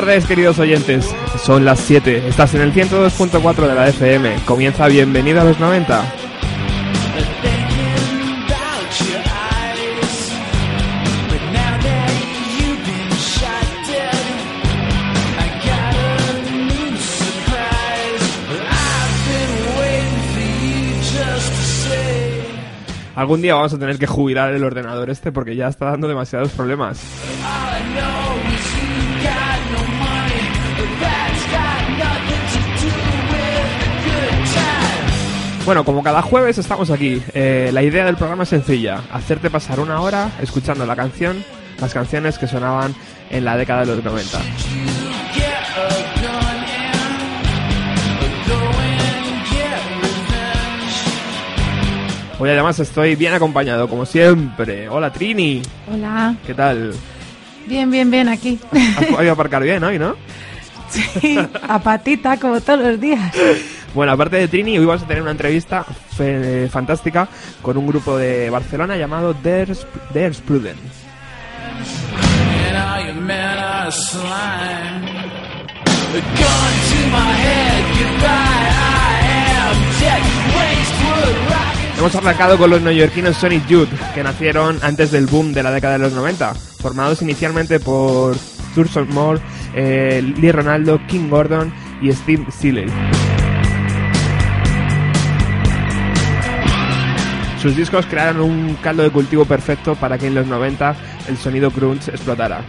tardes, queridos oyentes. Son las 7. Estás en el 102.4 de la FM. Comienza Bienvenido a los 90. Algún día vamos a tener que jubilar el ordenador este porque ya está dando demasiados problemas. Bueno, como cada jueves estamos aquí. Eh, la idea del programa es sencilla: hacerte pasar una hora escuchando la canción, las canciones que sonaban en la década de los 90. Hoy además estoy bien acompañado, como siempre. Hola Trini. Hola. ¿Qué tal? Bien, bien, bien, aquí. Has podido aparcar bien hoy, ¿no? Sí, a patita, como todos los días. Bueno, aparte de Trini, hoy vamos a tener una entrevista fantástica con un grupo de Barcelona llamado. Wastewood rock. Hemos arrancado con los neoyorquinos Sonic Youth, que nacieron antes del boom de la década de los 90, formados inicialmente por Thurston Moore, eh, Lee Ronaldo, King Gordon y Steve Seeley. Sus discos crearon un caldo de cultivo perfecto para que en los 90 el sonido grunge explotara.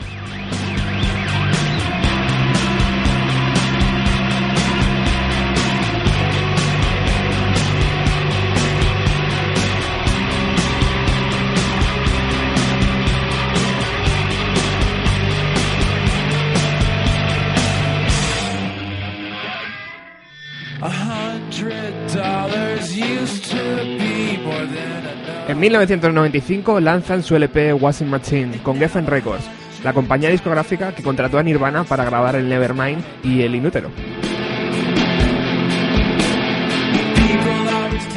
En 1995 lanzan su LP Washing Machine con Geffen Records, la compañía discográfica que contrató a Nirvana para grabar el Nevermind y el Inútero.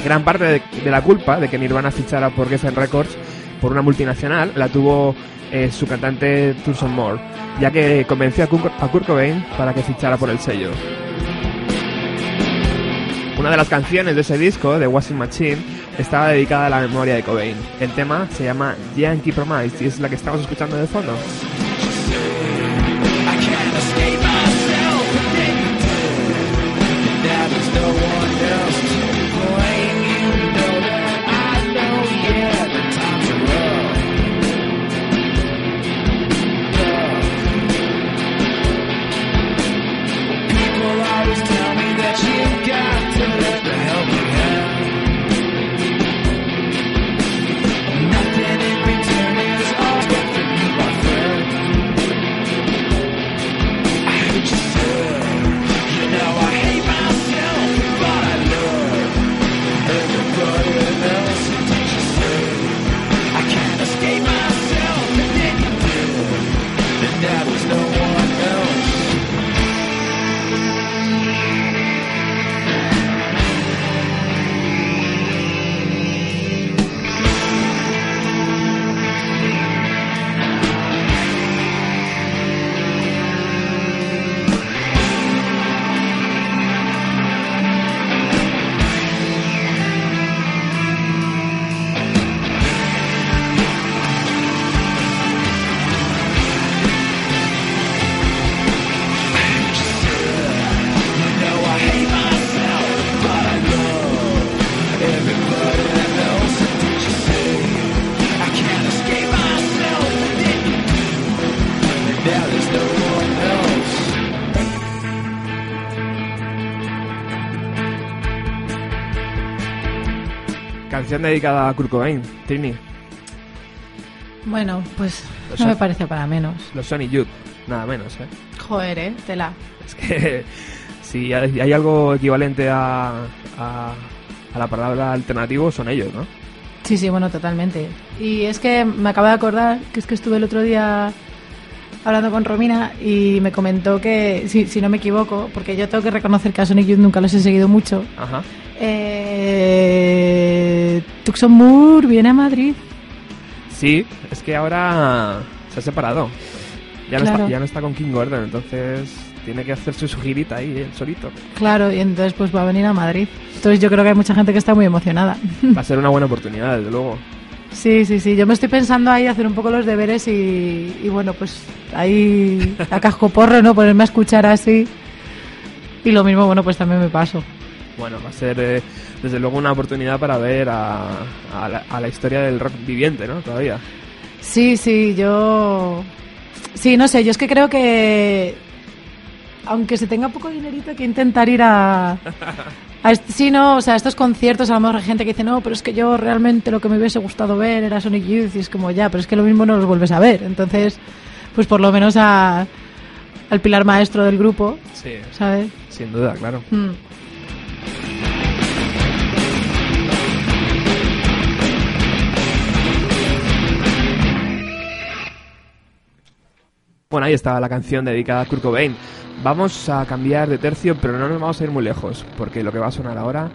Gran parte de, la culpa de que Nirvana fichara por Geffen Records por una multinacional la tuvo eh, su cantante Thurston Moore, ya que convenció a a Kurt Cobain para que fichara por el sello. Una de las canciones de ese disco, de Washing Machine, estaba dedicada a la memoria de Cobain. El tema se llama Yankee Promise y es la que estamos escuchando de fondo. Canción dedicada a Kurt Cobain, Trini, Bueno, pues no me parece para menos. los Sonic Youth, nada menos, ¿eh? Joder, eh, tela. Es que si hay hay algo equivalente a, a, a la palabra alternativo, son ellos, ¿no? Sí, sí, bueno, totalmente. Y es que me acabo de acordar que es que estuve el otro día hablando con Romina y me comentó que, si, si no me equivoco, porque yo tengo que reconocer que a Sonic Youth nunca los he seguido mucho, Ajá. eh, Tucson Moore viene a Madrid. Sí, es que ahora se ha separado. Ya no, está, ya no está con King Gordon, entonces tiene que hacerse su girita ahí, él solito. Claro, y entonces pues va a venir a Madrid. Entonces yo creo que hay mucha gente que está muy emocionada. Va a ser una buena oportunidad, desde luego. Sí, sí, sí. Yo me estoy pensando ahí hacer un poco los deberes y, y bueno, pues ahí a casco porro, ¿no? Ponerme a escuchar así. Y lo mismo, bueno, pues también me paso. Bueno, va a ser eh, desde luego una oportunidad para ver a, a la, a la historia del rock viviente, ¿no? Todavía. Sí, sí, yo... Sí, no sé, yo es que creo que... Aunque se tenga poco dinerito, hay que intentar ir a... a sí, no, o sea, estos conciertos, a lo mejor hay gente que dice, no, pero es que yo realmente lo que me hubiese gustado ver era Sonic Youth, y es como, ya, pero es que lo mismo no los vuelves a ver. Entonces, pues por lo menos a, al pilar maestro del grupo, Sí, ¿sabes? sin duda, claro. Mm. Bueno, ahí estaba la canción dedicada a Kurt Cobain. Vamos a cambiar de tercio, pero no nos vamos a ir muy lejos, porque lo que va a sonar ahora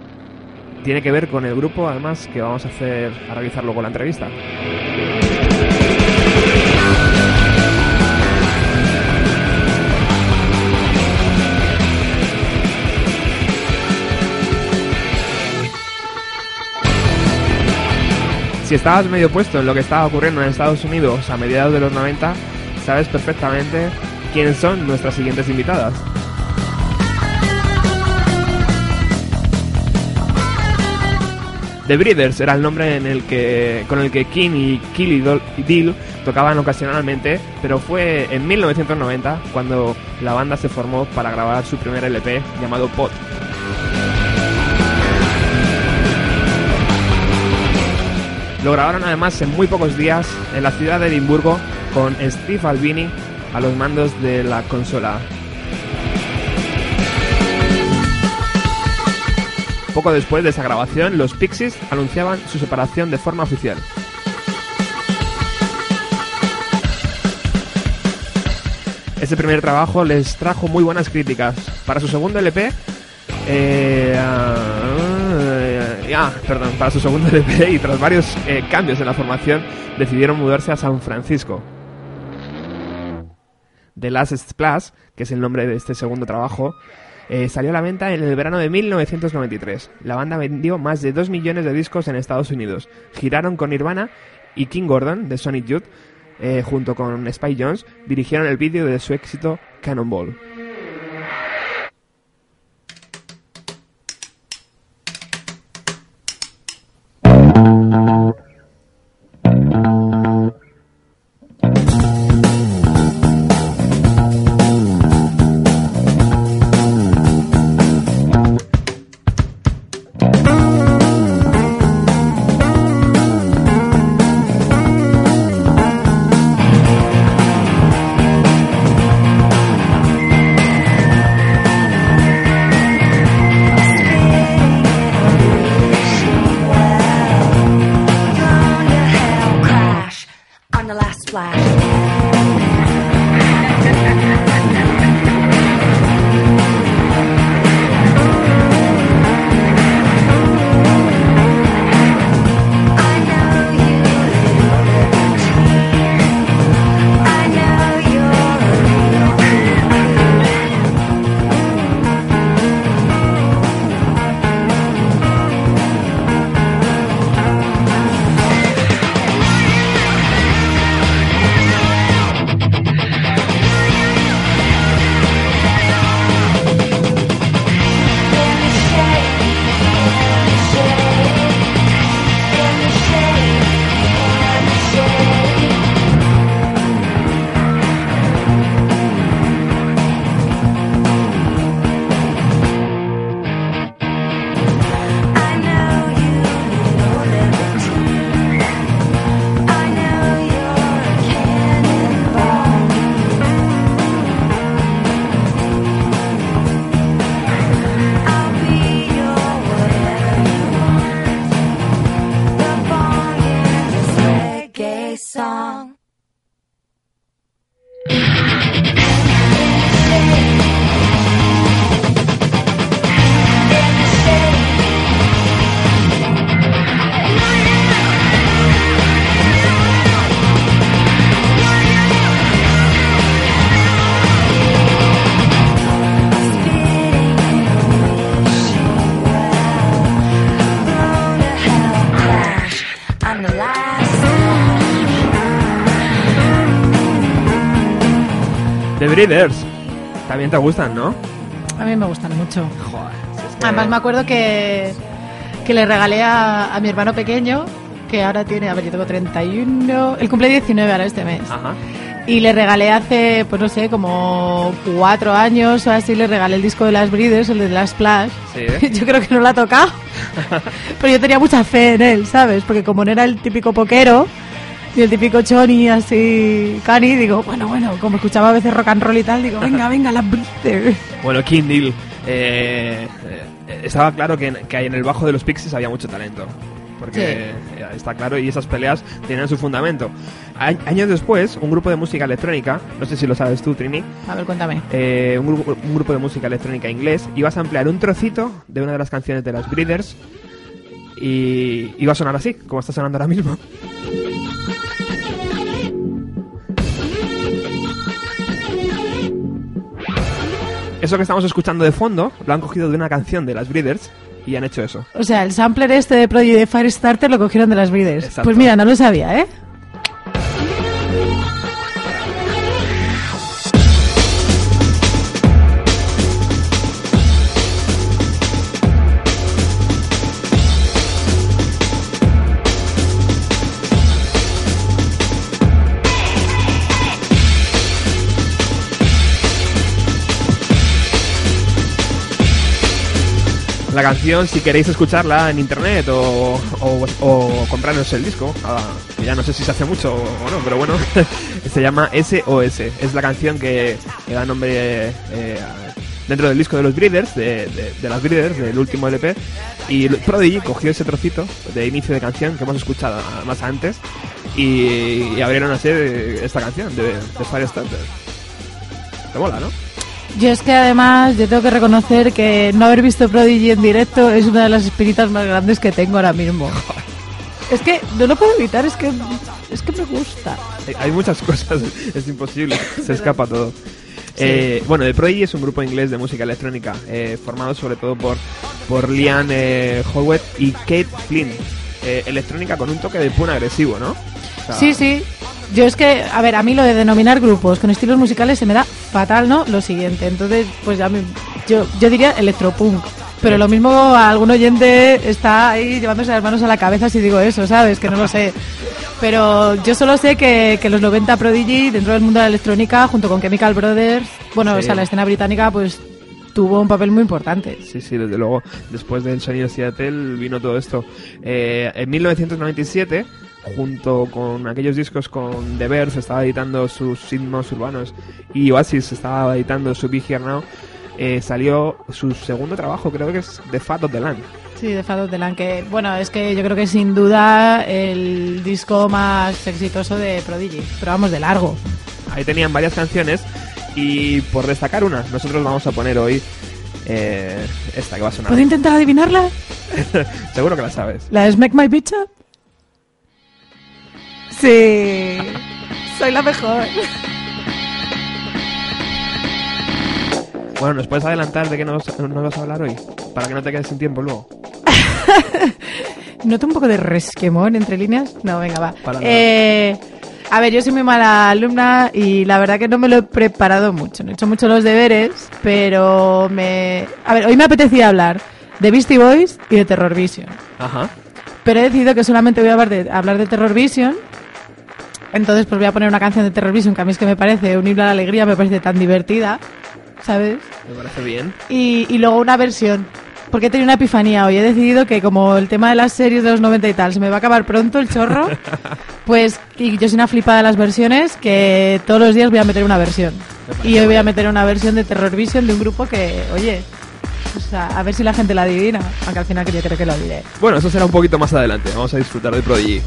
tiene que ver con el grupo, además, que vamos a hacer, a realizar luego la entrevista. Si estabas medio puesto en lo que estaba ocurriendo en Estados Unidos a mediados de los 90, sabes perfectamente quiénes son nuestras siguientes invitadas. The Breeders era el nombre en el que, con el que King y Killy Deal tocaban ocasionalmente, pero fue en 1990 cuando la banda se formó para grabar su primer LP llamado Pot. Lo grabaron además en muy pocos días en la ciudad de Edimburgo con Steve Albini a los mandos de la consola. Poco después de esa grabación, los Pixies anunciaban su separación de forma oficial. Ese primer trabajo les trajo muy buenas críticas. Para su segundo LP, eh, ah, ah, perdón, para su segundo LP y tras varios eh, cambios en la formación, decidieron mudarse a San Francisco. The Last Splash, que es el nombre de este segundo trabajo, eh, salió a la venta en el verano de 1993. La banda vendió más de 2 millones de discos en Estados Unidos. Giraron con Nirvana y King Gordon de Sonic Youth, eh, junto con Spy Jones, dirigieron el vídeo de su éxito Cannonball. Breeders. También te gustan, ¿no? A mí me gustan mucho. Joder. si es que- Además me acuerdo que, que le regalé a, a mi hermano pequeño, que ahora tiene, a ver, yo tengo 31, él cumple 19 ahora este mes. Ajá. Y le regalé hace, pues no sé, como cuatro años o así, le regalé el disco de las Breeders, el de las Splash. Sí, ¿eh? Yo creo que no lo ha tocado. Pero yo tenía mucha fe en él, ¿sabes? Porque como no era el típico poquero, ni el típico choni así cani, digo, bueno, como escuchaba a veces rock and roll y tal, digo, venga, venga, las Breeders. Bueno, King Deal. eh, eh, estaba claro que, que en el bajo de los Pixies había mucho talento. Porque eh, está claro, y esas peleas tenían su fundamento. Años después, un grupo de música electrónica, no sé si lo sabes tú, Trini, A ver, cuéntame. eh, un, grupo, un grupo de música electrónica inglés, ibas a ampliar un trocito de una de las canciones de las Breeders y iba a sonar así, como está sonando ahora mismo. Eso que estamos escuchando de fondo lo han cogido de una canción de las Breeders y han hecho eso. O sea, el sampler este de Prodigy de Firestarter lo cogieron de las Breeders. Exacto. Pues mira, no lo sabía, ¿eh? La canción, si queréis escucharla en internet o, o, comprarnos el disco, ah, ya no sé si se hace mucho o no, pero bueno, se llama SOS. Es la canción que, da nombre eh, dentro del disco de los Breeders, de, de- las Breeders, del último LP. Y Prodigy cogió ese trocito de inicio de canción que hemos escuchado más antes y, abrieron así esta canción de, de Firestarter. Te mola, ¿no? Yo es que además, yo tengo que reconocer que no haber visto Prodigy en directo es una de las espiritas más grandes que tengo ahora mismo. Es que no lo puedo evitar, es que es que me gusta. Hay, muchas cosas, es imposible, se escapa todo. Eh, bueno, The Prodigy es un grupo inglés de música electrónica eh, formado sobre todo por, por Liam eh, Howard y Kate Flynn. Eh, electrónica con un toque de pun agresivo, ¿no? O sea, Sí, sí. Yo es que, a ver, a mí lo de denominar grupos con estilos musicales se me da fatal, ¿no? Lo siguiente. Entonces, pues ya me, yo, yo diría electropunk. Pero lo mismo a algún oyente está ahí llevándose las manos a la cabeza si digo eso, ¿sabes? Que no lo sé. Pero yo solo sé que, que los 90 Prodigy, dentro del mundo de la electrónica, junto con Chemical Brothers, bueno, Sí. o sea, la escena británica, pues tuvo un papel muy importante. Sí, sí, desde luego. Después del sonido Seattle vino todo esto. Eh, en 1997, junto con aquellos discos con The Bears, estaba editando sus ritmos urbanos y Oasis estaba editando su Big Here Now. eh, salió su segundo trabajo, creo que es The Fat of the Land. Sí, de Fat of the Land, que bueno, es que yo creo que sin duda el disco más exitoso de Prodigy, pero vamos de largo. Ahí tenían varias canciones y por destacar una, nosotros vamos a poner hoy eh, esta que va a sonar. ¿Puedo intentar adivinarla? Seguro que la sabes. ¿La de Smack My Bitch Up? Sí, soy la mejor. Bueno, ¿nos puedes adelantar de qué nos, nos vas a hablar hoy? Para que no te quedes sin tiempo luego. ¿Noto un poco de resquemón entre líneas? No, venga, va. Para. Eh, a ver, yo soy muy mala alumna y la verdad que no me lo he preparado mucho. No he hecho mucho los deberes, pero me... A ver, hoy me apetecía hablar de Beastie Boys y de Terror Vision. Ajá. Pero he decidido que solamente voy a hablar de, hablar de Terror Vision. Entonces, pues voy a poner una canción de Terror Vision que a mí es que me parece un himno a la alegría, me parece tan divertida, ¿sabes? Me parece bien. Y, y luego una versión. Porque he tenido una epifanía hoy. He decidido que como el tema de las series de los 90 y tal se me va a acabar pronto el chorro, pues y yo soy una flipada de las versiones que todos los días voy a meter una versión. Y hoy voy a meter una versión de Terror Vision de un grupo que, oye, o sea, a ver si la gente la adivina. Aunque al final yo creo que lo diré. Bueno, eso será un poquito más adelante. Vamos a disfrutar de Prodigy.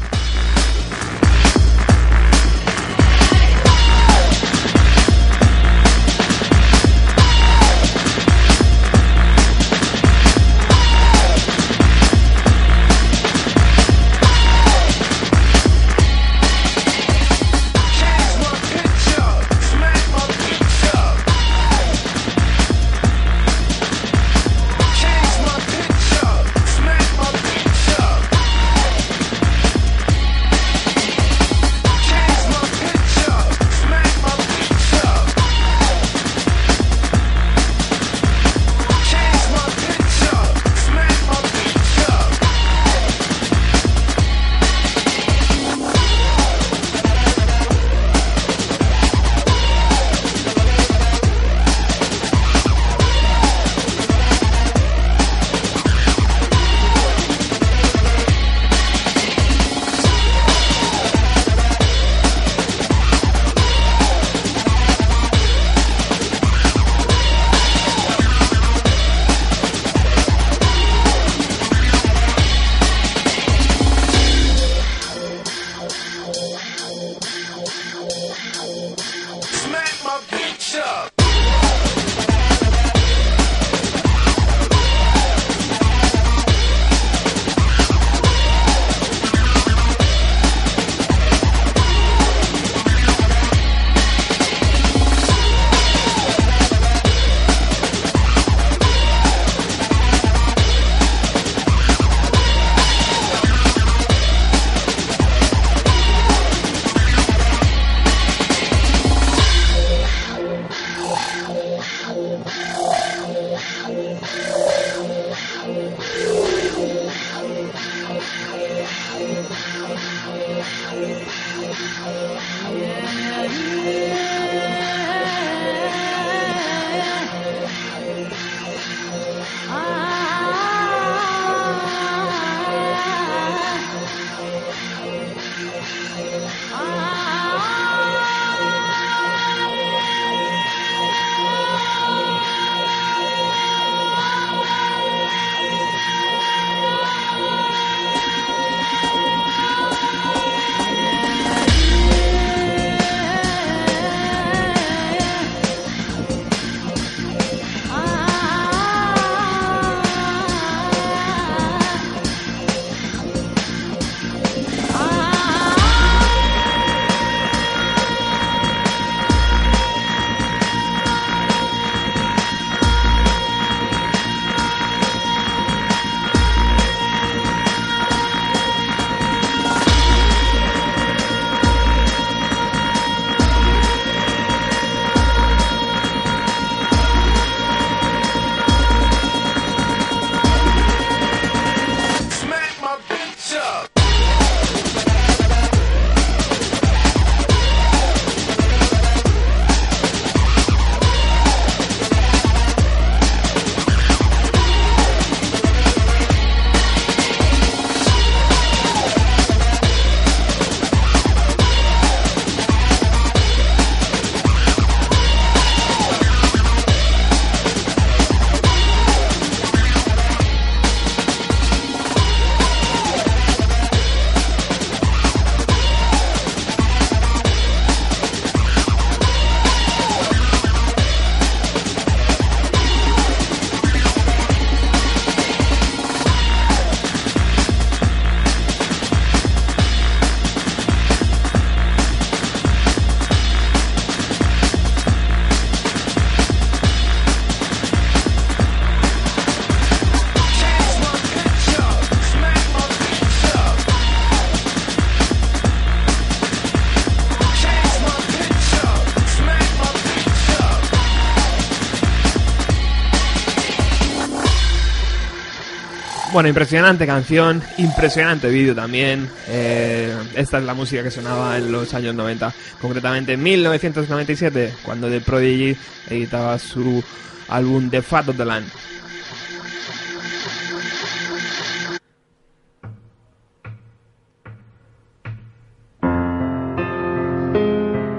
Bueno, impresionante canción, impresionante vídeo también. Eh, esta es la música que sonaba en los años 90, concretamente en 1997, cuando The Prodigy editaba su álbum The Fat of the Land.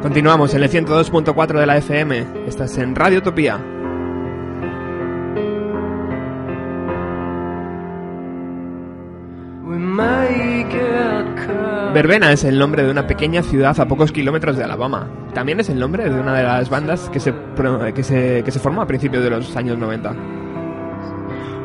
Continuamos en el 102.4 de la FM. Estás en Radio Utopía. Verbena es el nombre de una pequeña ciudad a pocos kilómetros de Alabama. También es el nombre de una de las bandas que se, que se, que se formó a principios de los años 90.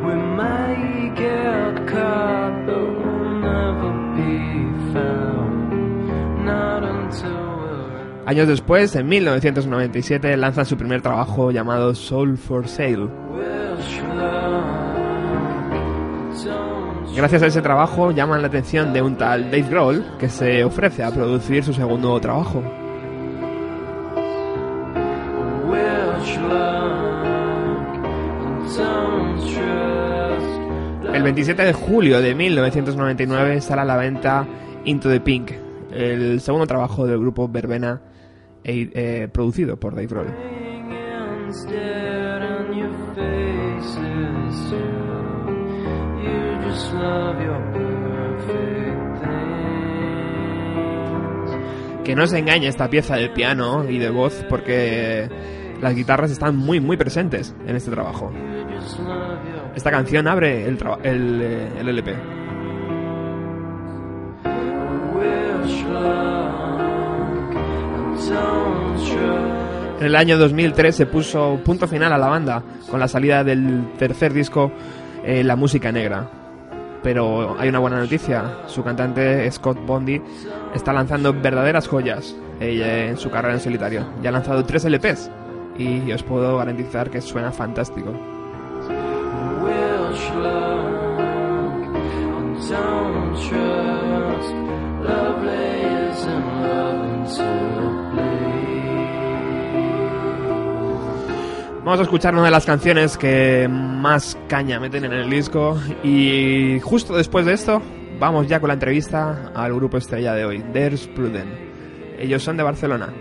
We may get caught, but we'll never be found. Not until we're Años después, en 1997, lanzan su primer trabajo llamado Soul for Sale. Gracias a ese trabajo llaman la atención de un tal Dave Grohl que se ofrece a producir su segundo trabajo. El 27 de julio de 1999 sale a la venta Into the Pink, el segundo trabajo del grupo Verbena e- eh, producido por Dave Grohl. Que no se engañe esta pieza de piano y de voz porque las guitarras están muy muy presentes en este trabajo. Esta canción abre el, eh, LP. trust. En el año 2003 se puso punto final a la banda con la salida del tercer disco eh, La Música Negra. Pero hay una buena noticia, su cantante Scott Bondi está lanzando verdaderas joyas eh, en su carrera en solitario. Ya ha lanzado tres LPs y os puedo garantizar que suena fantástico. Vamos a escuchar una de las canciones que más caña meten en el disco y justo después de esto vamos ya con la entrevista al grupo estrella de hoy, There's Pruden. Ellos son de Barcelona.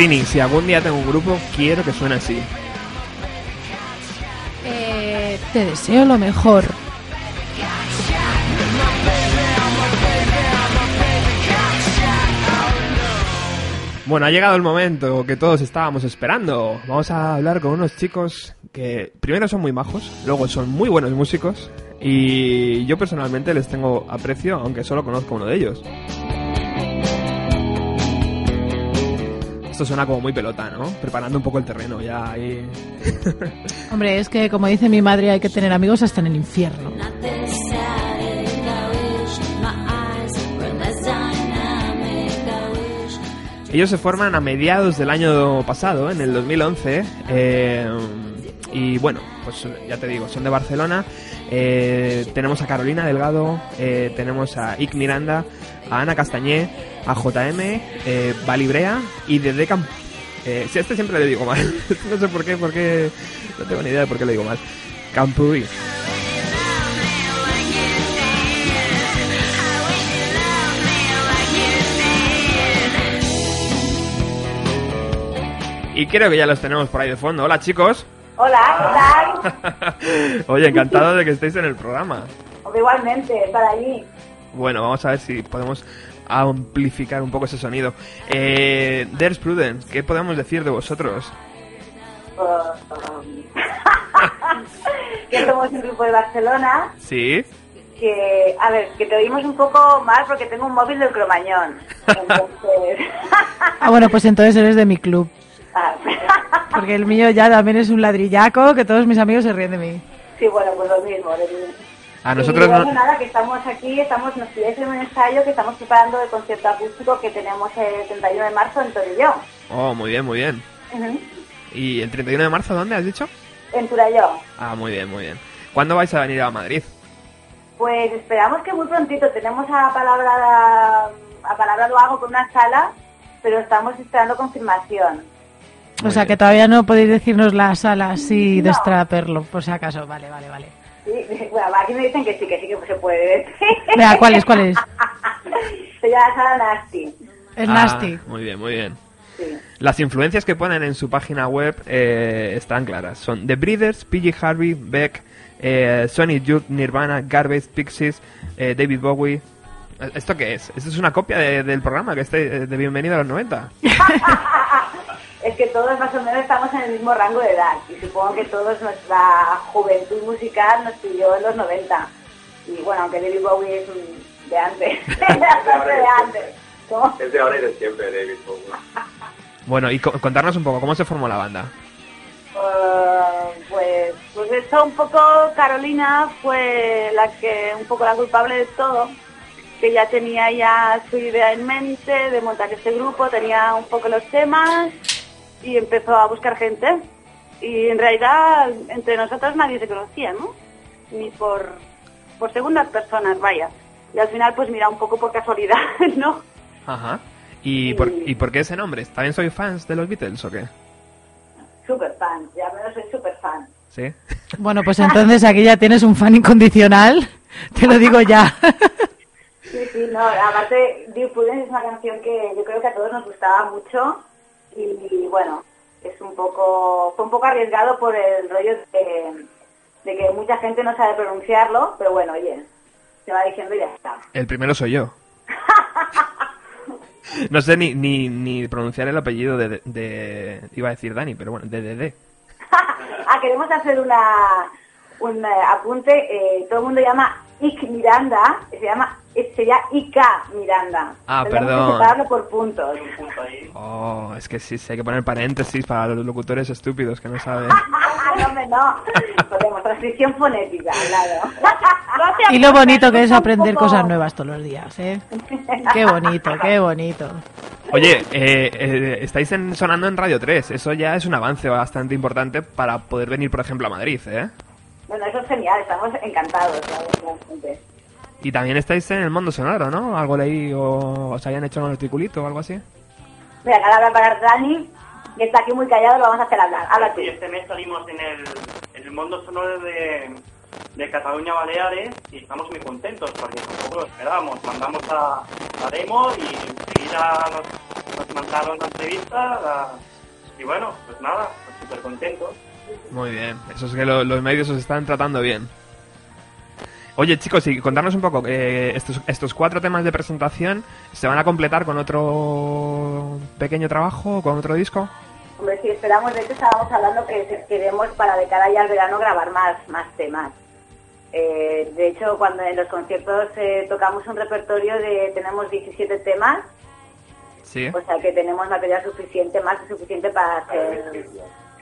Trini, si algún día tengo un grupo, quiero que suene así. Eh, te deseo lo mejor. Bueno, ha llegado el momento que todos estábamos esperando. Vamos a hablar con unos chicos que primero son muy majos, luego son muy buenos músicos y yo personalmente les tengo aprecio, aunque solo conozco uno de ellos. Esto suena como muy pelota, ¿no? Preparando un poco el terreno ya ahí. Hombre, es que como dice mi madre, hay que tener amigos hasta en el infierno. Ellos se forman a mediados del año pasado, en el 2011, eh, y bueno, pues ya te digo, son de Barcelona. Eh, tenemos a Carolina Delgado, eh, tenemos a Ick Miranda, a Ana Castañé, a JM, eh, Valibrea y de Decam. Eh, si este siempre le digo mal, no sé por qué, porque no tengo ni idea de por qué le digo mal. Campuri. Y creo que ya los tenemos por ahí de fondo. Hola chicos. Hola, ¿qué tal? Oye, encantado de que estéis en el programa. Igualmente, para allí. Bueno, vamos a ver si podemos amplificar un poco ese sonido. Eh, There's Prudence, ¿qué podemos decir de vosotros? que somos un grupo de Barcelona, ¿Sí? que, a ver, que te oímos un poco mal porque tengo un móvil del cromañón. Entonces, Ah, bueno, pues entonces eres de mi club. Ah, Porque el mío ya también es un ladrillaco que todos mis amigos se ríen de mí. sí, bueno, pues lo mismo. A nosotros y bueno, no- nada, que estamos aquí, estamos, nos pides en un ensayo que estamos preparando el concierto acústico que tenemos el 31 de marzo en Torellón. Oh, muy bien, muy bien. Ujú. ¿Y el 31 de marzo dónde has dicho? En Torellón. Ah, muy bien, muy bien. ¿Cuándo vais a venir a Madrid? Pues esperamos que muy prontito tenemos a palabra a palabra lo hago con una sala, pero estamos esperando confirmación. O sea, que todavía no podéis decirnos la sala así y destraperlo, por si acaso. Vale, vale, vale. Sí, bueno, aquí me dicen que sí, que sí que se puede decir. Venga, ¿cuál es, cuál es? Se llama Sara Nasty. Es Ah, Nasty. Muy bien, muy bien. Sí. Las influencias que ponen en su página web eh, están claras. Son The Breeders, PG Harvey, Beck, eh, Sonic Youth, Nirvana, Garbage, Pixies, eh, David Bowie. ¿Esto qué es? ¿Esto es una copia de- del programa que esté de Bienvenido a los 90? Es que todos más o menos estamos en el mismo rango de edad y supongo que todos nuestra juventud musical nos pilló en los 90. Y bueno, aunque David Bowie es un- de antes, de antes. ¿Cómo? Es de ahora y de siempre, David Bowie. Bueno, y co- contarnos un poco, ¿cómo se formó la banda? Eh, pues, pues eso un poco Carolina fue la que un poco la culpable de todo que ya tenía ya su idea en mente de montar este grupo tenía un poco los temas y empezó a buscar gente y en realidad entre nosotros nadie se conocía no ni por por segundas personas vaya y al final pues mira un poco por casualidad no Ajá. ¿Y por, ¿Y por qué ese nombre? ¿También soy fans de los Beatles o qué? super fan ya menos soy super fan ¿Sí? Bueno, pues entonces aquí ya tienes un fan incondicional. Te lo digo ya. Sí, sí, no, aparte Dear Prudence es una canción que yo creo que a todos nos gustaba mucho y, bueno, es un poco, fue un poco arriesgado por el rollo de, de que mucha gente no sabe pronunciarlo, pero bueno, oye, se va diciendo y ya está. El primero soy yo. No sé ni, ni, ni pronunciar el apellido de, de- de- Iba a decir Dani, pero bueno, de DD. ah, queremos hacer una, un eh, apunte, eh, todo el mundo llama Ick Miranda, se llama, sería Ika Miranda. Ah, perdón. que separarlo por puntos. Oh, es que sí, sí, hay que poner paréntesis para los locutores estúpidos que no saben. no, hombre, no. Podemos, transcripción fonética, claro. Y lo bonito que es aprender cosas nuevas todos los días, ¿eh? Qué bonito, qué bonito. Oye, eh, eh, estáis en- sonando en Radio 3. Eso ya es un avance bastante importante para poder venir, por ejemplo, a Madrid, ¿eh? Bueno, eso es genial, estamos encantados, realmente. Y también estáis en el mundo sonoro, ¿no? Algo leí o os hayan hecho un articulito o algo así. Mira, ahora va a parar Dani, que está aquí muy callado, lo vamos a hacer hablar. Habla tú. Este mes salimos en el, en el mundo sonoro de, de Cataluña Baleares y estamos muy contentos porque tampoco lo esperábamos. Mandamos a la demo y enseguida nos, nos mandaron la entrevista la- y bueno, pues nada, pues súper contentos. Muy bien. Eso es que lo- los medios os están tratando bien. Oye, chicos, y contarnos un poco, eh, estos, estos cuatro temas de presentación se van a completar con otro pequeño trabajo, con otro disco. Hombre, si esperamos, de hecho estábamos hablando que queremos para de cara ya al verano grabar más, más temas. Eh, de hecho, cuando en los conciertos eh, tocamos un repertorio de, tenemos 17 temas, Sí. o sea que tenemos material suficiente, más que suficiente para hacer...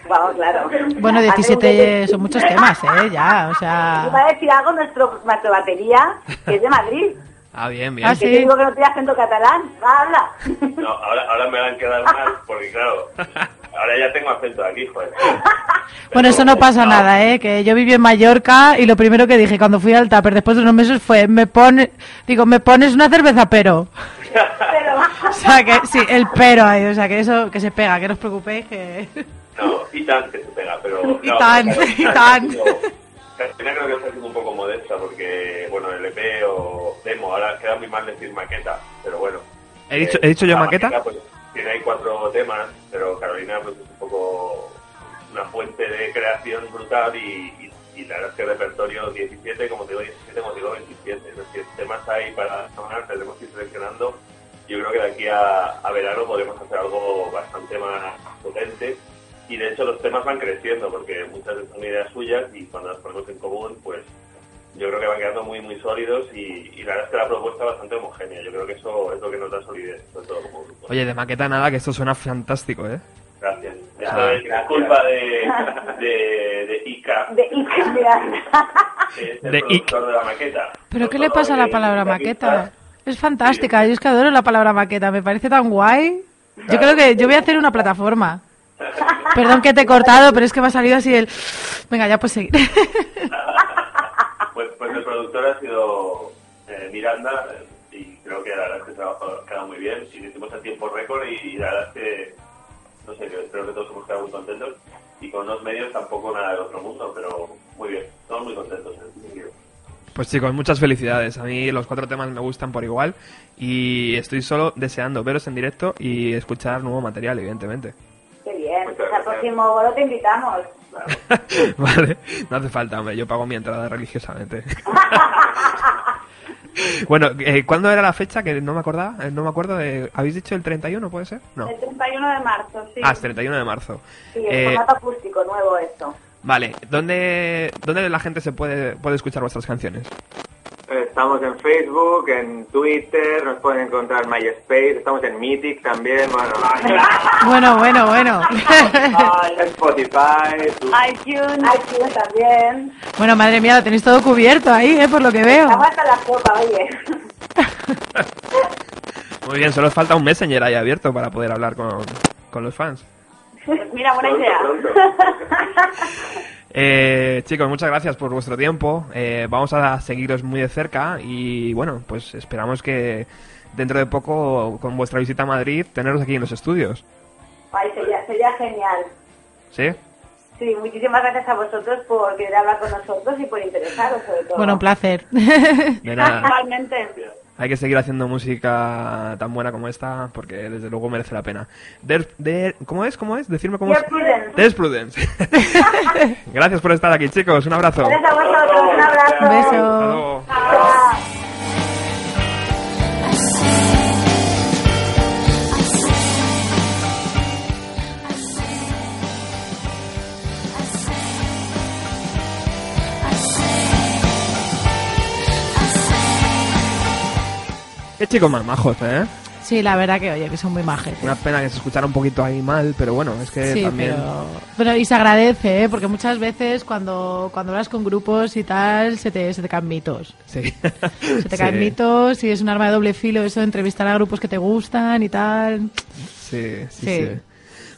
Vamos, claro. Bueno, Hacer un 17 son muchos temas, ¿eh? Ya, o sea... Iba a decir algo nuestro, nuestra batería, que es de Madrid. Ah, bien, bien. Ah, Que sí. te digo que no tiene acento catalán. Habla. No, ahora, ahora me van a quedar mal, porque claro, ahora ya tengo acento de aquí, joder. Bueno, eso no pasa nada, ¿eh? Que yo viví en Mallorca y lo primero que dije cuando fui al Tupper después de unos meses fue, me pone, digo, me pones una cerveza, pero... Pero, O sea, que sí, el pero ahí, o sea, que eso, que se pega, que no os preocupéis, que... No, y tan que se pega, pero... Y no, tan, pero y tan. Carolina creo que está siendo un poco modesta porque, bueno, el EP o demo, ahora queda muy mal decir maqueta, pero bueno. ¿He dicho, he dicho yo maqueta? pues, tiene ahí cuatro temas, pero Carolina pues es un poco una fuente de creación brutal y, y, y la verdad es que el repertorio 17, como te digo 17, como digo 27, es decir, temas ahí para tomar, tenemos que ir seleccionando. Yo creo que de aquí a, a verano podremos hacer algo bastante más potente y de hecho los temas van creciendo porque muchas veces son ideas suyas y cuando las ponemos en común pues yo creo que van quedando muy muy sólidos y, y la verdad es que la propuesta es bastante homogénea yo creo que eso es lo que nos da solidez sobre todo como grupo Oye, de maqueta nada, que esto suena fantástico, ¿eh? Gracias Ah. es culpa de, de, de Ica de Ica es el De productor de la maqueta ¿Pero qué le pasa a la palabra maqueta? Es fantástica, yo es que adoro la palabra maqueta, me parece tan guay. Yo creo que yo voy a hacer una plataforma. Perdón que te he cortado, pero es que me ha salido así el... Venga, ya puedes seguir. Pues, pues el productor ha sido eh, Miranda y creo que la verdad es que queda muy bien y lo hicimos a tiempo récord y, y la verdad es que nos, sé, que espero que todos hemos quedado muy contentos. Y con los medios tampoco nada del otro mundo, pero muy bien, estamos muy contentos en ese sentido. Pues chicos, muchas felicidades. A mí los cuatro temas me gustan por igual y estoy solo deseando veros en directo y escuchar nuevo material, evidentemente. Qué bien. Pues al próximo bolo te invitamos. vale, no hace falta, hombre, yo pago mi entrada religiosamente. bueno, eh, ¿cuándo era la fecha? Que no me acordaba, eh, no me acuerdo de... ¿Habéis dicho el 31, puede ser? No. El 31 de marzo, sí. Ah, es 31 de marzo. Sí, el Eh, formato acústico nuevo esto. Vale, ¿dónde, ¿dónde la gente se puede, puede escuchar vuestras canciones? Estamos en Facebook, en Twitter, nos pueden encontrar en MySpace, estamos en Mythic también, bueno, Bueno, bueno, bueno. Spotify, tu- iTunes. iTunes también. bueno, madre mía, lo tenéis todo cubierto ahí, ¿eh? Por lo que veo. Hasta la sopa, oye. Muy bien, solo os falta un Messenger ahí abierto para poder hablar con, con los fans. Pues mira, buena Pronto, idea. Eh, chicos, muchas gracias por vuestro tiempo. Eh, vamos a seguiros muy de cerca y bueno, pues esperamos que dentro de poco, con vuestra visita a Madrid, teneros aquí en los estudios. Ay, sería, sería genial. ¿Sí? Sí, muchísimas gracias a vosotros por querer hablar con nosotros y por interesaros sobre todo. Bueno, un placer. De nada. Igualmente. Hay que seguir haciendo música tan buena como esta porque desde luego merece la pena. Der- der- ¿Cómo es? ¿Cómo es? Decirme cómo es. Prudence. Dear Prudence. Gracias por estar aquí, chicos. Un abrazo. Gracias a vosotros, un abrazo. Un beso. Hasta luego. Qué chicos más majos, ¿eh? Sí, la verdad que, oye, que son muy majes. Una pena que se escuchara un poquito ahí mal, pero bueno, es que Sí, también... pero, pero y se agradece, ¿eh? porque muchas veces cuando, cuando hablas con grupos y tal, se te, se te caen mitos. Sí. Se te Sí. caen mitos y es un arma de doble filo eso de entrevistar a grupos que te gustan y tal. Sí, sí, Sí. sí.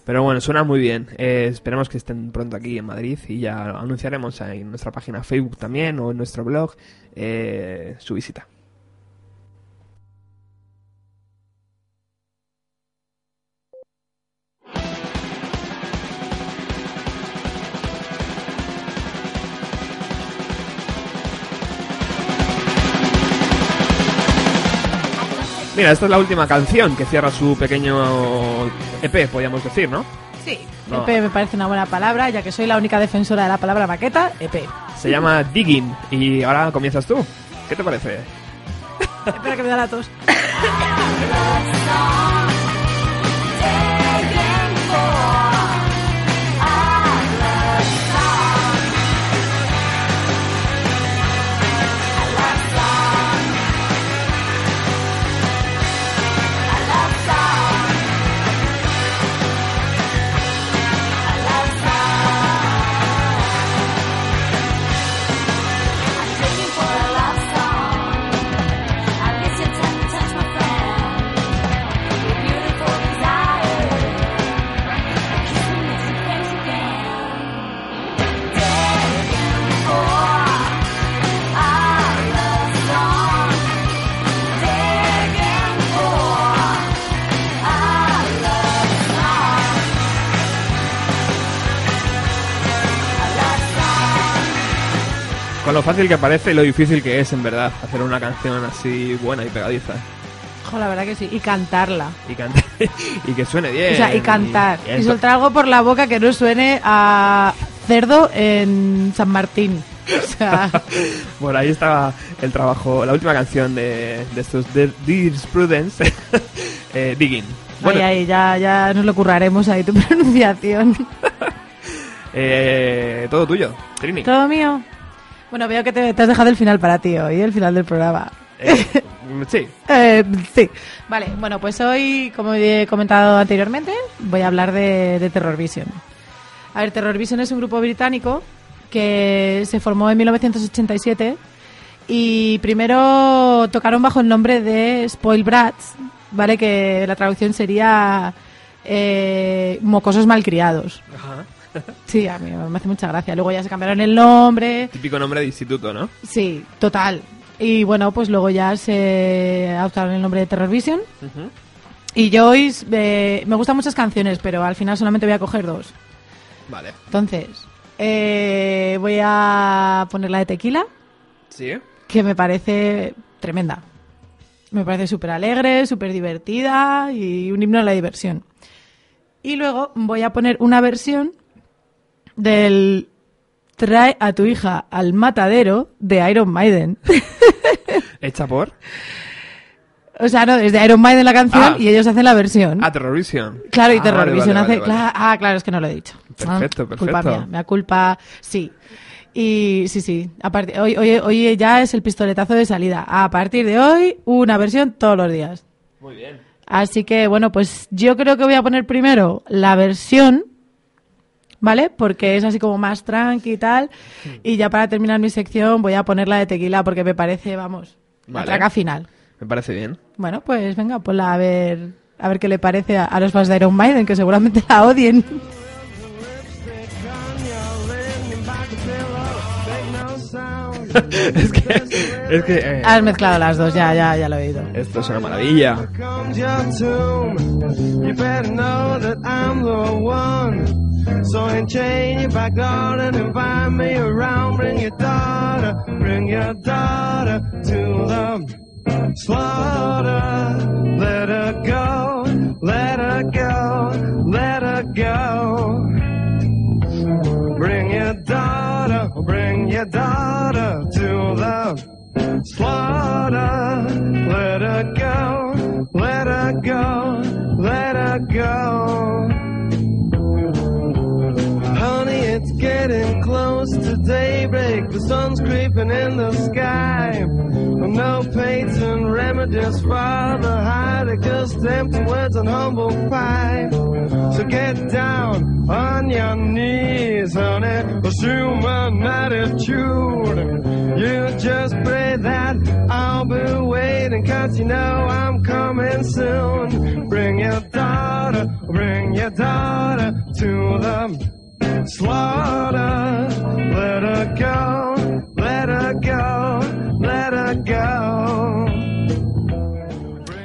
Pero bueno, suena muy bien. Eh, esperemos que estén pronto aquí en Madrid y ya anunciaremos en nuestra página Facebook también o en nuestro blog eh, su visita. Mira, esta es la última canción que cierra su pequeño EP, podríamos decir, ¿no? Sí. No. EP me parece una buena palabra, ya que soy la única defensora de la palabra maqueta, EP. Se llama Digging y ahora comienzas tú. ¿Qué te parece? Espera que me da la tos. Con lo fácil que parece y lo difícil que es, en verdad, hacer una canción así buena y pegadiza. Jo, la verdad que sí. Y cantarla. Y, cante- y que suene bien. O sea, y cantar. y Y, soltar algo por la boca que no suene a cerdo en San Martín. O sea, Por ahí está el trabajo, la última canción de, de estos de Dear Prudence, eh, Digging. Bueno, ahí, ahí, ya, ya nos lo curraremos ahí tu pronunciación. eh, todo tuyo, Trini. ¿Todo mío? Bueno, veo que te, te has dejado el final para ti hoy, el final del programa. Eh, sí, Eh, sí. Vale, bueno, pues hoy, como he comentado anteriormente, voy a hablar de, de Terror Vision. A ver, Terror Vision es un grupo británico que se formó en 1987 y primero tocaron bajo el nombre de Spoil Brats, ¿vale? Que la traducción sería eh, mocosos malcriados. Ajá. Sí, a mí me hace mucha gracia. Luego ya se cambiaron el nombre. típico nombre de instituto, ¿no? Sí, total. Y bueno, pues luego ya se adoptaron el nombre de Terror Vision. Y hoy eh, me gustan muchas canciones, pero al final solamente voy a coger dos. Vale. Entonces, eh, voy a poner la de tequila, ¿Sí? que me parece tremenda. Me parece súper alegre, súper divertida y un himno a la diversión. Y luego voy a poner una versión del Trae a tu hija al matadero de Iron Maiden. ¿Hecha por? o sea, no, es de Iron Maiden la canción Ah. y ellos hacen la versión. Ah, Terrorvision. Claro, y Ah, vale, vale, hace. vale, vale. cla- ah, claro, es que no lo he dicho. Perfecto, Ah, Culpa perfecto. mía, me culpa. Sí. Y sí, sí. A partir, hoy, hoy, hoy ya es el pistoletazo de salida. A partir de hoy, una versión todos los días. Muy bien. Así que, bueno, pues yo creo que voy a poner primero la versión, ¿vale? Porque es así como más tranqui y tal. Y ya para terminar mi sección voy a poner la de tequila porque me parece, vamos, la Vale. traca final. Me parece bien. Bueno, pues venga, ponla a ver, a ver qué le parece a, a los fans de Iron Maiden, que seguramente la odien. es que... Es que... eh, Has mezclado las dos, ya, ya, ya lo he oído. esto es una maravilla. So enchain your back door and invite me around. Bring your daughter, bring your daughter to the slaughter. Let her go, let her go, let her go. Bring your daughter, bring your daughter to the slaughter. Let her go, let her go, let her go. Getting close to daybreak. The sun's creeping in the sky. No patent remedies for the heartache, just empty words and humble pie. So get down on your knees, honey. Assume an attitude. You just pray that I'll be waiting, cause you know I'm coming soon. Bring your daughter, bring your daughter to the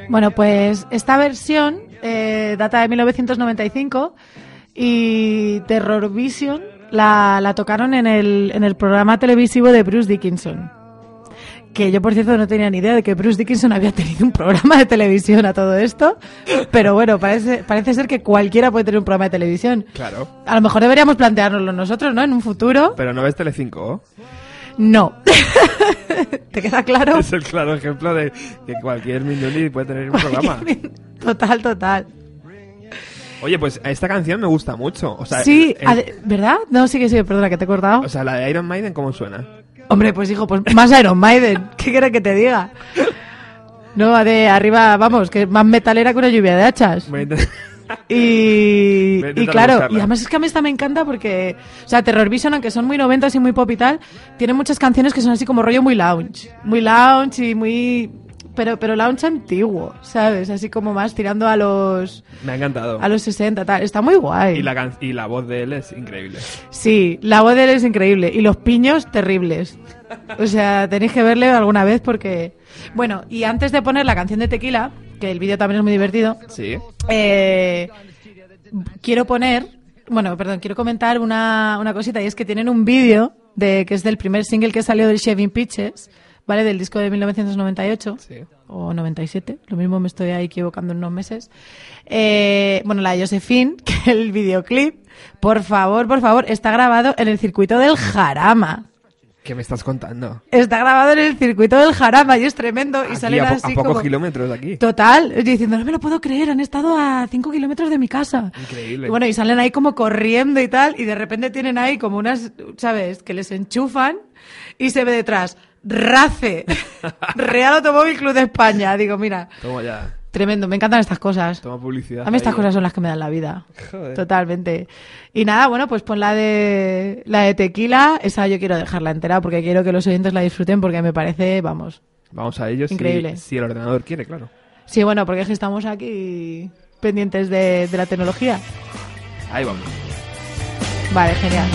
Bueno, pues esta versión eh, data de 1995 y Terror Vision la, la tocaron en el, en el programa televisivo de Bruce Dickinson. Que yo, por cierto, no tenía ni idea de que Bruce Dickinson había tenido un programa de televisión a todo esto. Pero bueno, parece, parece ser que cualquiera puede tener un programa de televisión. Claro. A lo mejor deberíamos planteárnoslo nosotros, ¿no? En un futuro. Pero no ves Telecinco. No. ¿Te queda claro? Es el claro ejemplo de que cualquier Mindoni puede tener un programa. Total, total. Oye, pues esta canción me gusta mucho. O sea, Sí, el- ¿verdad? No, sí que sí, perdona, que te he cortado. o sea, la de Iron Maiden, ¿cómo suena? Hombre, pues hijo, pues más Iron Maiden. ¿Qué quieres que te diga? No, de arriba, vamos, que más metalera que una lluvia de hachas. Y, y claro, buscarla. y además es que a mí esta me encanta porque, o sea, Terror Vision, aunque son muy noventas y muy pop y tal, tiene muchas canciones que son así como rollo muy lounge. Muy lounge y muy... Pero, pero lounge antiguo, ¿sabes? Así como más tirando a los, Me ha encantado. a los 60, tal. Está muy guay. Y la, can- y la voz de él es increíble. Sí, la voz de él es increíble. Y los piños, terribles. O sea, tenéis que verle alguna vez porque... Bueno, y antes de poner la canción de Tequila, que el vídeo también es muy divertido, Sí. eh, quiero poner... Bueno, perdón, quiero comentar una, una cosita y es que tienen un vídeo de que es del primer single que salió del Shaving Pitches, ¿vale? Del disco de 1998 Sí. o 97, lo mismo me estoy ahí equivocando en unos meses. Eh, bueno, la de Josephine, que el videoclip, por favor, por favor, está grabado en el circuito del Jarama. ¿Qué me estás contando? Está grabado en el circuito del Jarama y es tremendo. Y Aquí, salen a, po- así a pocos como... kilómetros de aquí. Total, diciendo, no me lo puedo creer, han estado a 5 kilómetros de mi casa. Increíble. Y bueno, y salen ahí como corriendo y tal, y de repente tienen ahí como unas, ¿sabes? Que les enchufan y se ve detrás, RACE, Real Automóvil Club de España. Digo, mira, Toma ya. tremendo, me encantan estas cosas. Toma publicidad. A mí estas ahí, cosas son las que me dan la vida. Joder. Totalmente. Y nada, bueno, pues pon la de la de tequila, esa yo quiero dejarla entera porque quiero que los oyentes la disfruten porque me parece, vamos. Vamos a ello si- Increíble. Si, el ordenador quiere, claro. Sí, bueno, porque es que estamos aquí pendientes de, de la tecnología. Ahí vamos. Vale, genial.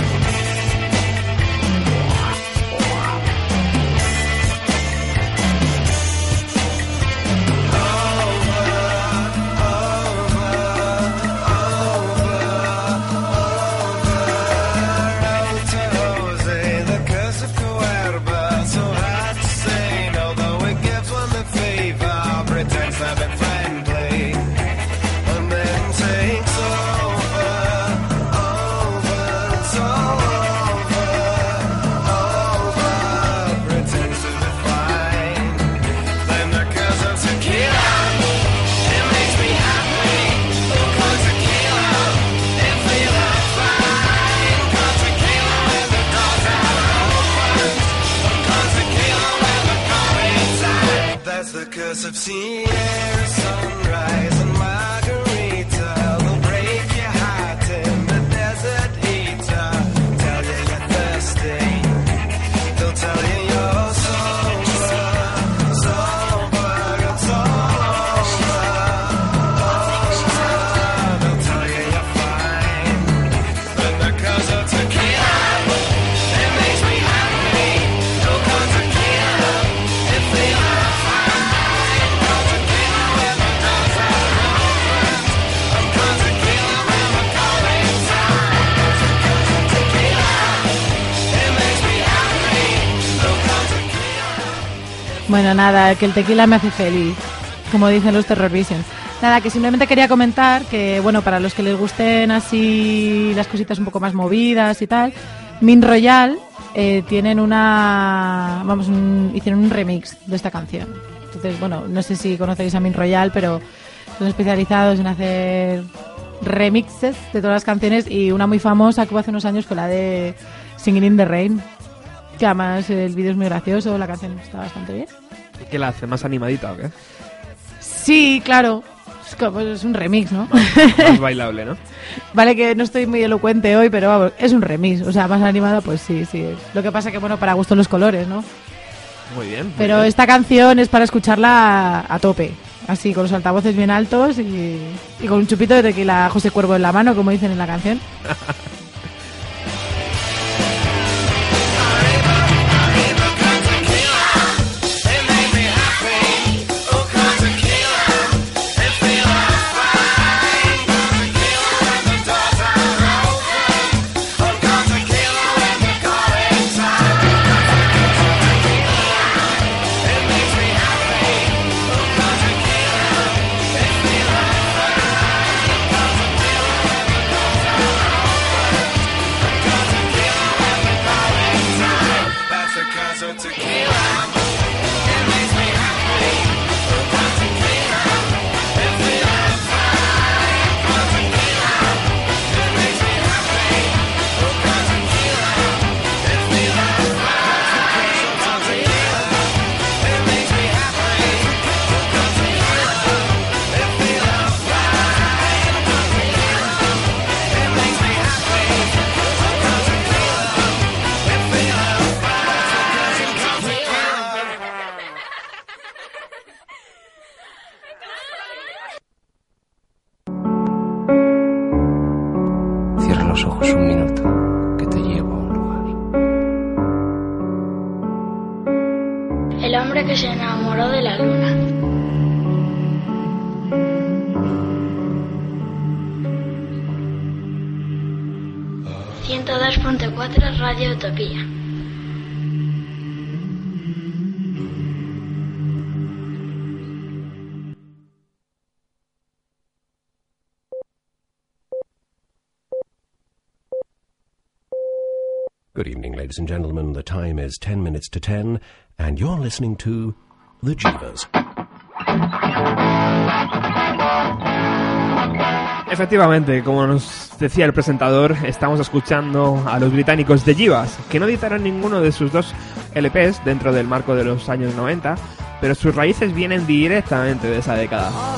Bueno, nada, que el tequila me hace feliz, como dicen los Terror Visions. Nada, que simplemente quería comentar que, bueno, para los que les gusten así las cositas un poco más movidas y tal, Min Royal eh, tienen una. Vamos, hicieron un remix de esta canción. Entonces, bueno, no sé si conocéis a Min Royal, pero son especializados en hacer remixes de todas las canciones y una muy famosa que hubo hace unos años fue la de Singing in the Rain. Que además el vídeo es muy gracioso, la canción está bastante bien. ¿Qué la hace? ¿Más animadita o qué? Sí, claro. Es, como- es un remix, ¿no? Más bailable, ¿no? vale que no estoy muy elocuente hoy, pero vamos, es un remix. O sea, más animada, pues sí, sí. Lo que pasa que, bueno, para gusto los colores, ¿no? Muy bien. muy Pero bien. esta canción es para escucharla a, a tope. Así, con los altavoces bien altos y, y con un chupito de tequila José Cuervo en la mano, como dicen en la canción. Ojos un minuto, que te llevo a un lugar. El hombre que se enamoró de la luna. Ciento dos punto cuatro Radio Utopía. Good evening, ladies and gentlemen. The time is 10 minutes to 10, and you're listening to The Jivas. Efectivamente, como nos decía el presentador, estamos escuchando a los británicos de Jivas, que no editaron ninguno de sus dos LPs dentro del marco de los años 90, pero sus raíces vienen directamente de esa década. Oh,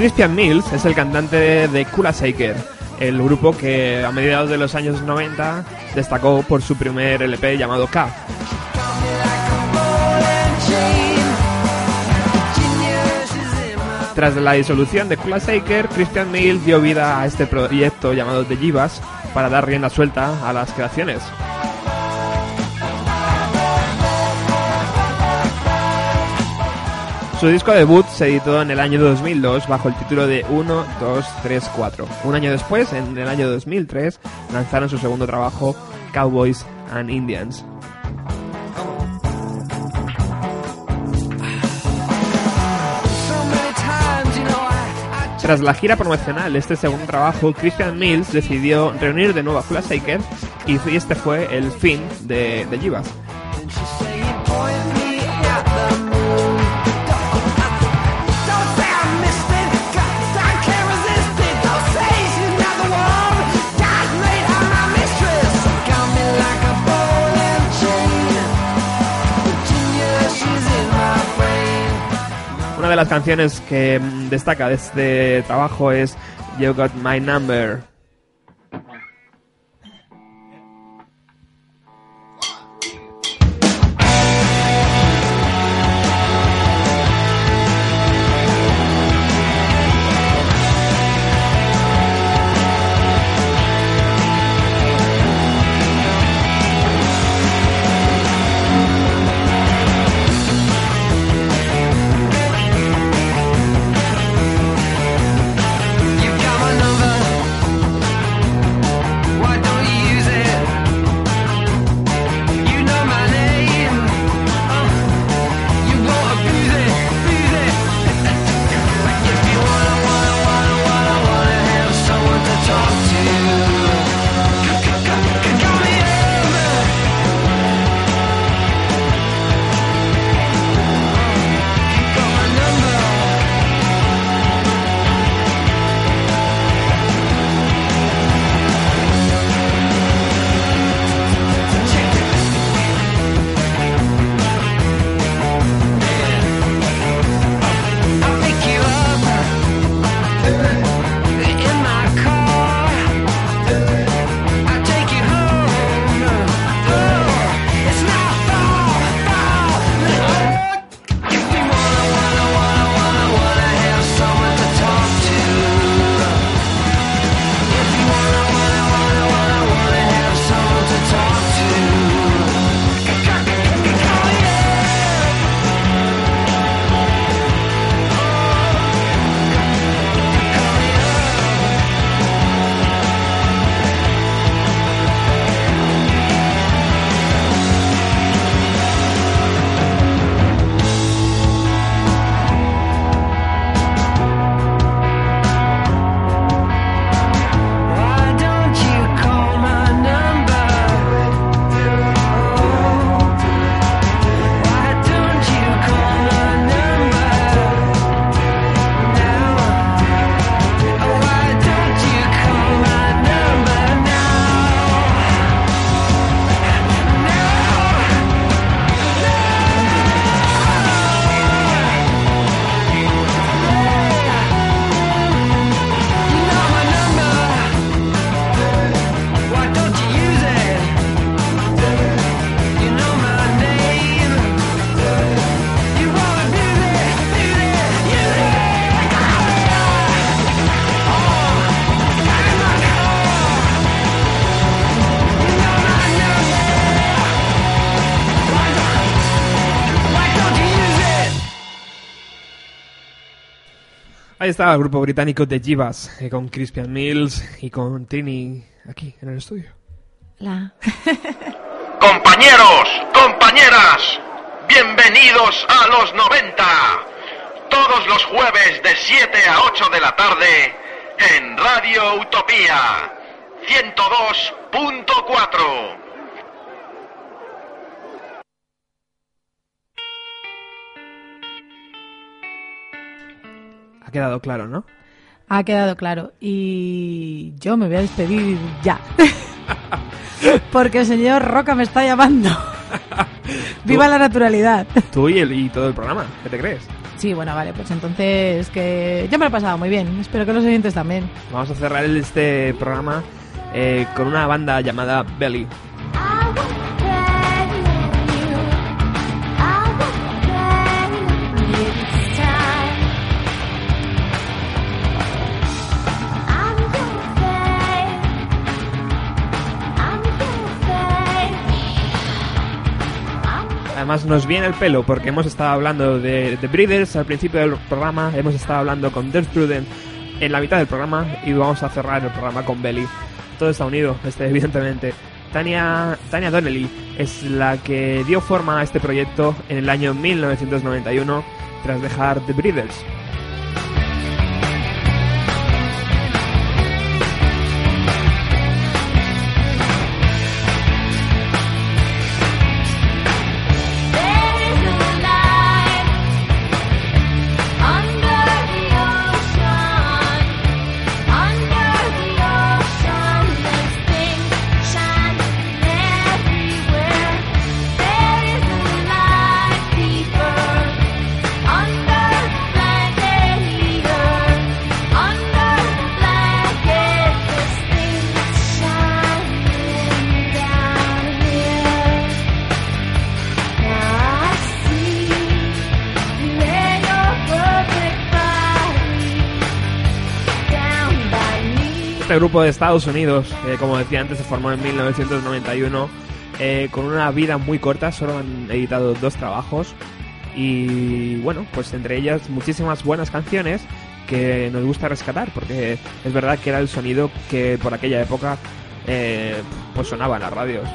Christian Mills es el cantante de Kula Shaker, el grupo que a mediados de los años 90 destacó por su primer LP llamado K. Tras la disolución de Kula Shaker, Christian Mills dio vida a este proyecto llamado The Jivas para dar rienda suelta a las creaciones. Su disco debut se editó en el año 2002 bajo el título de 1, 2, 3, 4. Un año después, en el año 2003, lanzaron su segundo trabajo, Cowboys and Indians. Tras la gira promocional de este segundo trabajo, Christian Mills decidió reunir de nuevo a Kula Shaker y este fue el fin de, de Jivas. Las canciones que mm, destaca de este trabajo es You Got My Number. Ahí está el grupo británico de Jivas, eh, con Crispian Mills y con Trini aquí en el estudio. La. Compañeros, compañeras, bienvenidos a los 90. Todos los jueves de 7 a 8 de la tarde en Radio Utopía 102.4. Ha quedado claro, ¿no? Ha quedado claro. Y yo me voy a despedir ya. Porque el señor Roca me está llamando. Viva la naturalidad. Tú y, el, y todo el programa, ¿qué te crees? Sí, bueno, vale, pues entonces que yo me lo he pasado muy bien. Espero que los oyentes también. Vamos a cerrar este programa eh, con una banda llamada Belly. Además nos viene el pelo porque hemos estado hablando de, de Breeders al principio del programa, hemos estado hablando con Dirt Prudent en la mitad del programa y vamos a cerrar el programa con Belly. Todo está unido, este, evidentemente. Tania, Tania Donnelly es la que dio forma a este proyecto en el año 1991 tras dejar The Breeders. Este grupo de Estados Unidos, eh, como decía antes, se formó en 1991 eh, con una vida muy corta, solo han editado dos trabajos y bueno, pues entre ellas muchísimas buenas canciones que nos gusta rescatar porque es verdad que era el sonido que por aquella época eh, pues sonaba en las radios.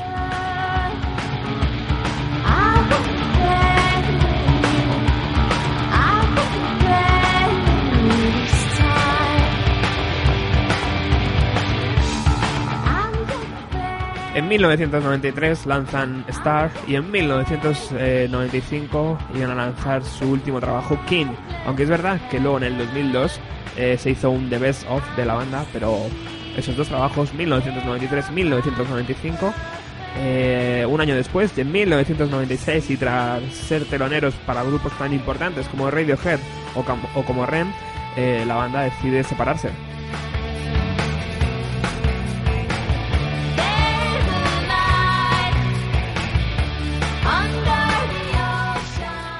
En 1993 lanzan Star y en 1995 iban a lanzar su último trabajo, King. Aunque es verdad que luego en el 2002 eh, se hizo un The Best of de la banda, pero esos dos trabajos, 1993-1995, eh, un año después, en 1996, y tras ser teloneros para grupos tan importantes como Radiohead o, como Rem, eh, la banda decide separarse.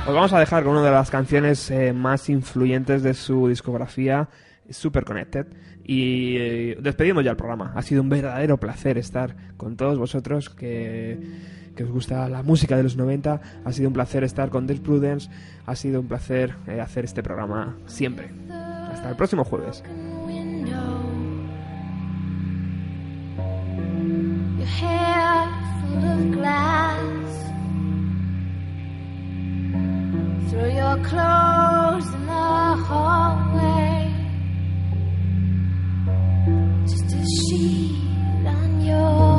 Os vamos a dejar con una de las canciones eh, más influyentes de su discografía, Super Connected. Y eh, despedimos ya el programa. Ha sido un verdadero placer estar con todos vosotros que, que os gusta la música de los 90. Ha sido un placer estar con Death Prudence. Ha sido un placer eh, hacer este programa siempre. Hasta el próximo jueves. Throw your clothes in the hallway. Just a sheet on your